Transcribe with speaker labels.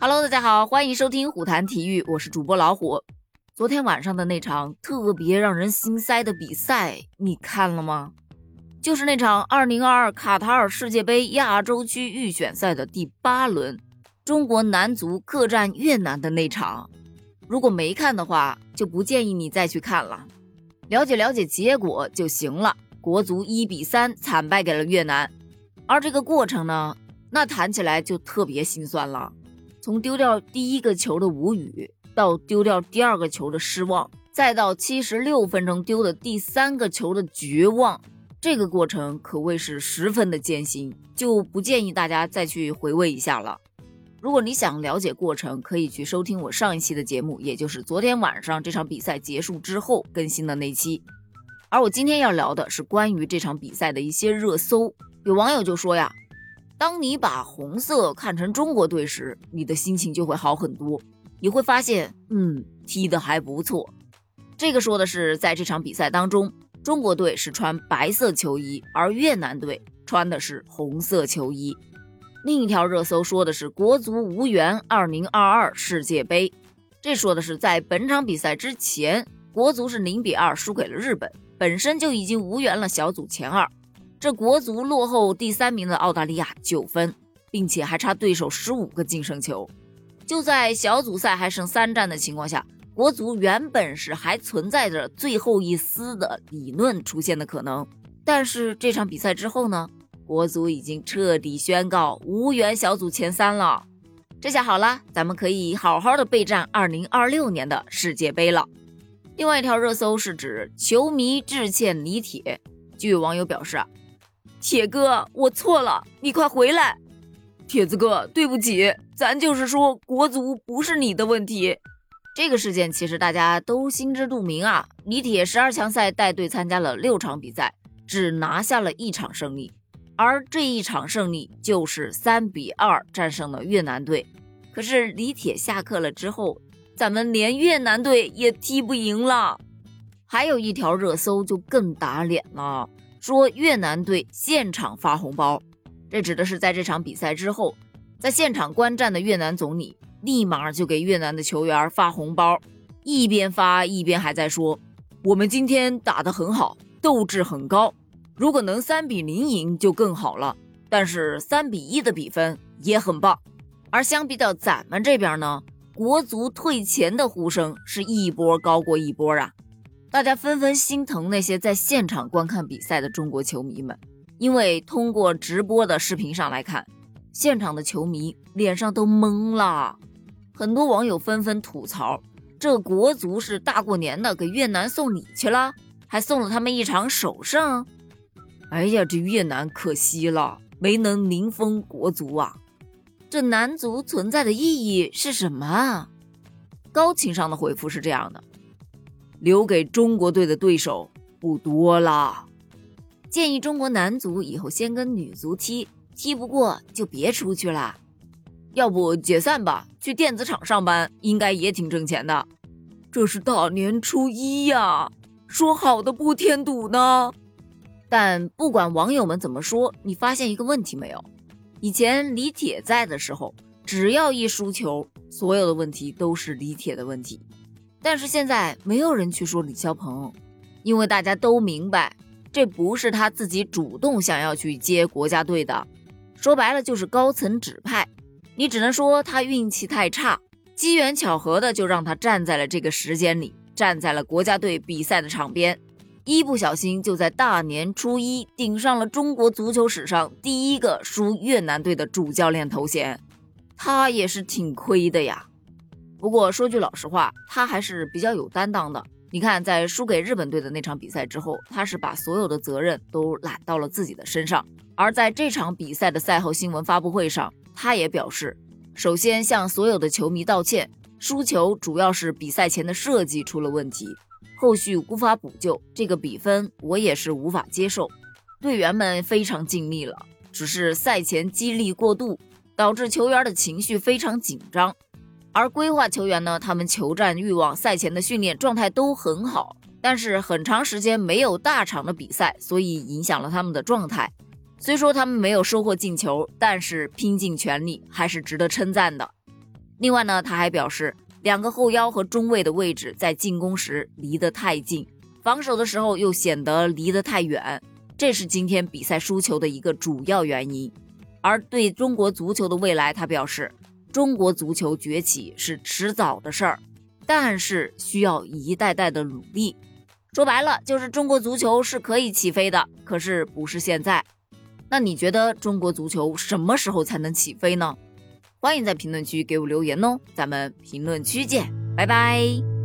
Speaker 1: Hello，大家好，欢迎收听虎谈体育，我是主播老虎。昨天晚上的那场特别让人心塞的比赛，你看了吗？就是那场2022卡塔尔世界杯亚洲区预选赛的第八轮，中国男足客战越南的那场。如果没看的话，就不建议你再去看了，了解了解结果就行了。国足一比三惨败给了越南，而这个过程呢，那谈起来就特别心酸了。从丢掉第一个球的无语，到丢掉第二个球的失望，再到七十六分钟丢的第三个球的绝望，这个过程可谓是十分的艰辛，就不建议大家再去回味一下了。如果你想了解过程，可以去收听我上一期的节目，也就是昨天晚上这场比赛结束之后更新的那期。而我今天要聊的是关于这场比赛的一些热搜。有网友就说呀。当你把红色看成中国队时，你的心情就会好很多。你会发现，嗯，踢得还不错。这个说的是在这场比赛当中，中国队是穿白色球衣，而越南队穿的是红色球衣。另一条热搜说的是国足无缘2022世界杯，这说的是在本场比赛之前，国足是零比二输给了日本，本身就已经无缘了小组前二。这国足落后第三名的澳大利亚九分，并且还差对手十五个净胜球。就在小组赛还剩三战的情况下，国足原本是还存在着最后一丝的理论出现的可能。但是这场比赛之后呢，国足已经彻底宣告无缘小组前三了。这下好了，咱们可以好好的备战二零二六年的世界杯了。另外一条热搜是指球迷致歉李铁，据网友表示啊。铁哥，我错了，你快回来！
Speaker 2: 铁子哥，对不起，咱就是说国足不是你的问题。
Speaker 1: 这个事件其实大家都心知肚明啊。李铁十二强赛带队参加了六场比赛，只拿下了一场胜利，而这一场胜利就是三比二战胜了越南队。可是李铁下课了之后，咱们连越南队也踢不赢了。还有一条热搜就更打脸了。说越南队现场发红包，这指的是在这场比赛之后，在现场观战的越南总理立马就给越南的球员发红包，一边发一边还在说：“我们今天打得很好，斗志很高，如果能三比零赢就更好了，但是三比一的比分也很棒。”而相比较咱们这边呢，国足退钱的呼声是一波高过一波啊。大家纷纷心疼那些在现场观看比赛的中国球迷们，因为通过直播的视频上来看，现场的球迷脸上都懵了。很多网友纷纷吐槽：这国足是大过年的给越南送礼去了，还送了他们一场首胜。哎呀，这越南可惜了，没能零封国足啊！这男足存在的意义是什么啊？高情商的回复是这样的。留给中国队的对手不多了，建议中国男足以后先跟女足踢，踢不过就别出去了，要不解散吧，去电子厂上班应该也挺挣钱的。
Speaker 2: 这是大年初一呀，说好的不添堵呢。
Speaker 1: 但不管网友们怎么说，你发现一个问题没有？以前李铁在的时候，只要一输球，所有的问题都是李铁的问题。但是现在没有人去说李霄鹏，因为大家都明白，这不是他自己主动想要去接国家队的，说白了就是高层指派。你只能说他运气太差，机缘巧合的就让他站在了这个时间里，站在了国家队比赛的场边，一不小心就在大年初一顶上了中国足球史上第一个输越南队的主教练头衔，他也是挺亏的呀。不过说句老实话，他还是比较有担当的。你看，在输给日本队的那场比赛之后，他是把所有的责任都揽到了自己的身上。而在这场比赛的赛后新闻发布会上，他也表示，首先向所有的球迷道歉，输球主要是比赛前的设计出了问题，后续无法补救，这个比分我也是无法接受。队员们非常尽力了，只是赛前激励过度，导致球员的情绪非常紧张。而规划球员呢，他们求战欲望、赛前的训练状态都很好，但是很长时间没有大场的比赛，所以影响了他们的状态。虽说他们没有收获进球，但是拼尽全力还是值得称赞的。另外呢，他还表示，两个后腰和中卫的位置在进攻时离得太近，防守的时候又显得离得太远，这是今天比赛输球的一个主要原因。而对中国足球的未来，他表示，中国足球崛起是迟早的事儿，但是需要一代代的努力。说白了，就是中国足球是可以起飞的，可是不是现在。那你觉得中国足球什么时候才能起飞呢？欢迎在评论区给我留言哦，咱们评论区见，拜拜。